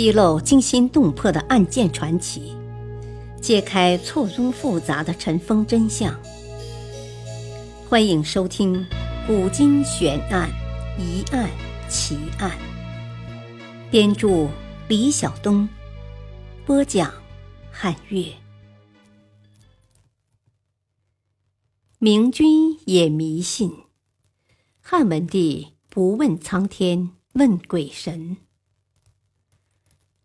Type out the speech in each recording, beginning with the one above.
披露惊心动魄的案件传奇，揭开错综复杂的尘封真相。欢迎收听《古今悬案、疑案、奇案》。编著：李晓东，播讲：汉月。明君也迷信，汉文帝不问苍天，问鬼神。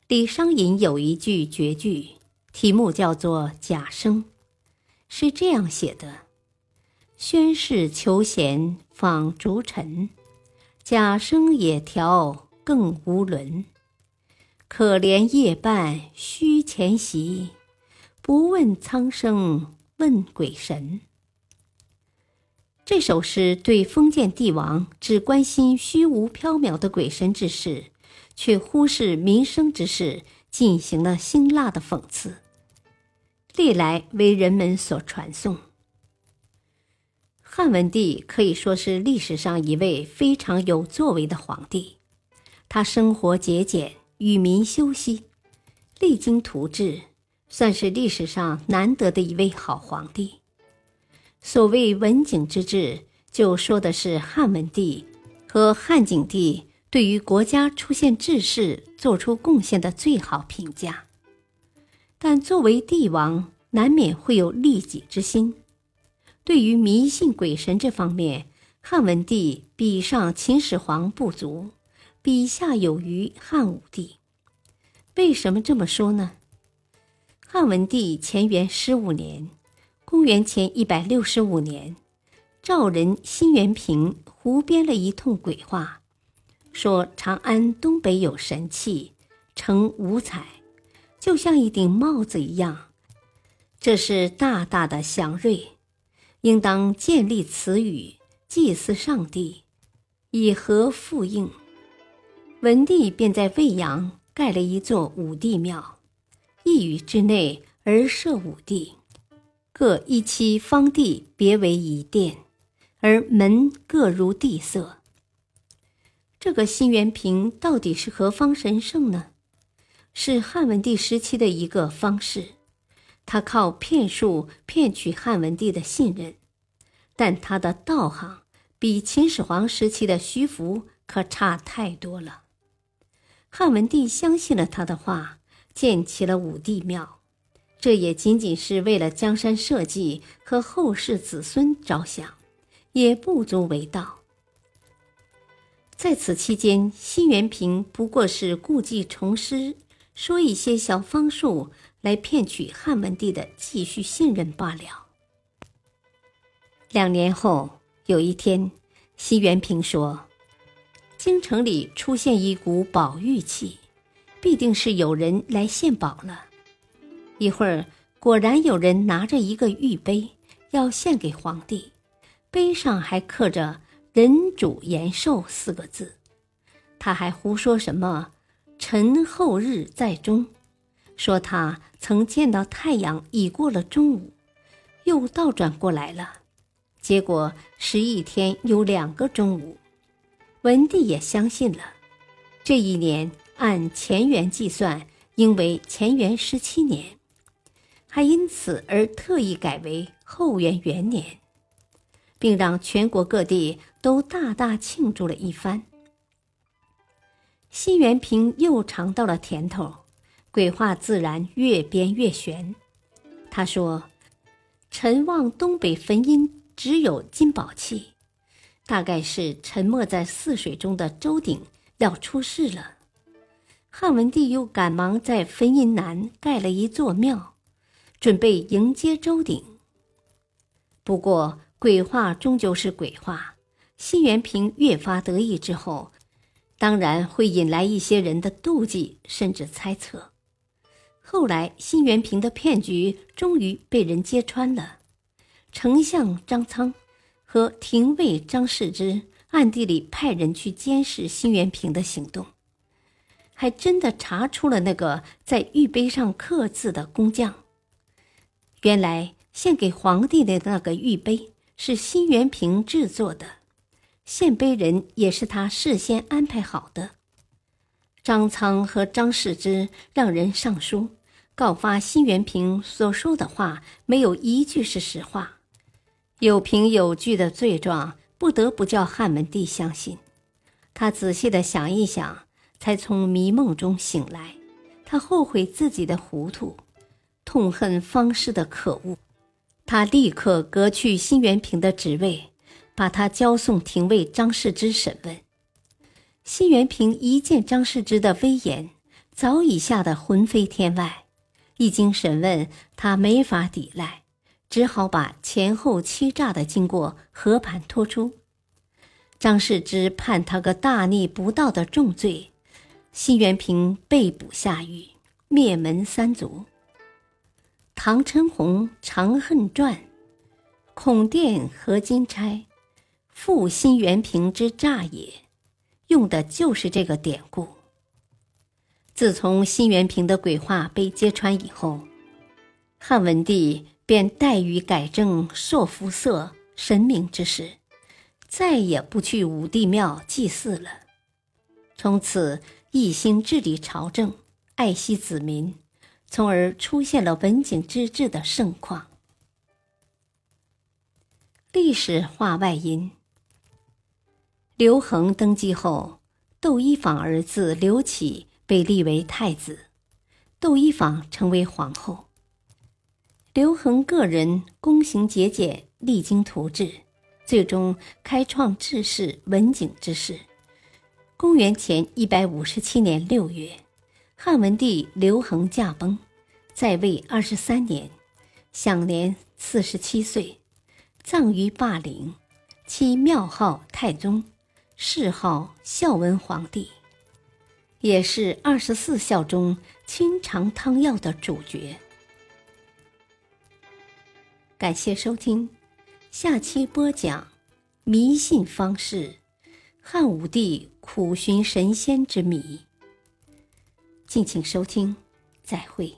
李商隐有一句绝句，题目叫做《贾生》，是这样写的：“宣室求贤访逐臣，贾生也调更无伦。可怜夜半虚前席，不问苍生问鬼神。”这首诗对封建帝王只关心虚无缥缈的鬼神之事。却忽视民生之事，进行了辛辣的讽刺，历来为人们所传颂。汉文帝可以说是历史上一位非常有作为的皇帝，他生活节俭，与民休息，励精图治，算是历史上难得的一位好皇帝。所谓文景之治，就说的是汉文帝和汉景帝。对于国家出现治世做出贡献的最好评价，但作为帝王，难免会有利己之心。对于迷信鬼神这方面，汉文帝比上秦始皇不足，比下有余汉武帝。为什么这么说呢？汉文帝乾元十五年（公元前一百六十五年），赵人辛元平胡编了一通鬼话。说长安东北有神器，呈五彩，就像一顶帽子一样。这是大大的祥瑞，应当建立此语，祭祀上帝，以和复应。文帝便在魏阳盖了一座武帝庙，一宇之内而设五帝，各一期方地，别为一殿，而门各如地色。这个新元平到底是何方神圣呢？是汉文帝时期的一个方士，他靠骗术骗取汉文帝的信任，但他的道行比秦始皇时期的徐福可差太多了。汉文帝相信了他的话，建起了武帝庙，这也仅仅是为了江山社稷和后世子孙着想，也不足为道。在此期间，辛元平不过是故技重施，说一些小方术来骗取汉文帝的继续信任罢了。两年后，有一天，辛元平说：“京城里出现一股宝玉气，必定是有人来献宝了。”一会儿，果然有人拿着一个玉杯要献给皇帝，杯上还刻着。人主延寿四个字，他还胡说什么“臣后日在中”，说他曾见到太阳已过了中午，又倒转过来了，结果十一天有两个中午。文帝也相信了，这一年按乾元计算，应为乾元十七年，还因此而特意改为后元元年。并让全国各地都大大庆祝了一番。辛元平又尝到了甜头，鬼话自然越编越玄。他说：“陈望东北坟阴只有金宝器，大概是沉没在泗水中的周鼎要出事了。”汉文帝又赶忙在坟阴南盖了一座庙，准备迎接周鼎。不过，鬼话终究是鬼话，辛元平越发得意之后，当然会引来一些人的妒忌，甚至猜测。后来，辛元平的骗局终于被人揭穿了。丞相张苍和廷尉张世之暗地里派人去监视辛元平的行动，还真的查出了那个在玉碑上刻字的工匠。原来，献给皇帝的那个玉碑。是辛元平制作的，献碑人也是他事先安排好的。张苍和张世之让人上书告发辛元平所说的话没有一句是实话，有凭有据的罪状，不得不叫汉文帝相信。他仔细的想一想，才从迷梦中醒来。他后悔自己的糊涂，痛恨方士的可恶。他立刻革去辛元平的职位，把他交送廷尉张世之审问。辛元平一见张世之的威严，早已吓得魂飞天外。一经审问，他没法抵赖，只好把前后欺诈的经过和盘托出。张世之判他个大逆不道的重罪。辛元平被捕下狱，灭门三族。唐陈洪《长恨传》，孔殿何金钗，复新元平之诈也，用的就是这个典故。自从新元平的鬼话被揭穿以后，汉文帝便怠于改正朔服色神明之事，再也不去武帝庙祭祀了。从此。一心治理朝政，爱惜子民，从而出现了文景之治的盛况。历史话外音：刘恒登基后，窦漪房儿子刘启被立为太子，窦漪房成为皇后。刘恒个人躬行节俭，励精图治，最终开创治世文景之势。公元前一百五十七年六月，汉文帝刘恒驾崩，在位二十三年，享年四十七岁，葬于霸陵，其庙号太宗，谥号孝文皇帝，也是二十四孝中清肠汤药的主角。感谢收听，下期播讲迷信方式。汉武帝苦寻神仙之谜，敬请收听，再会。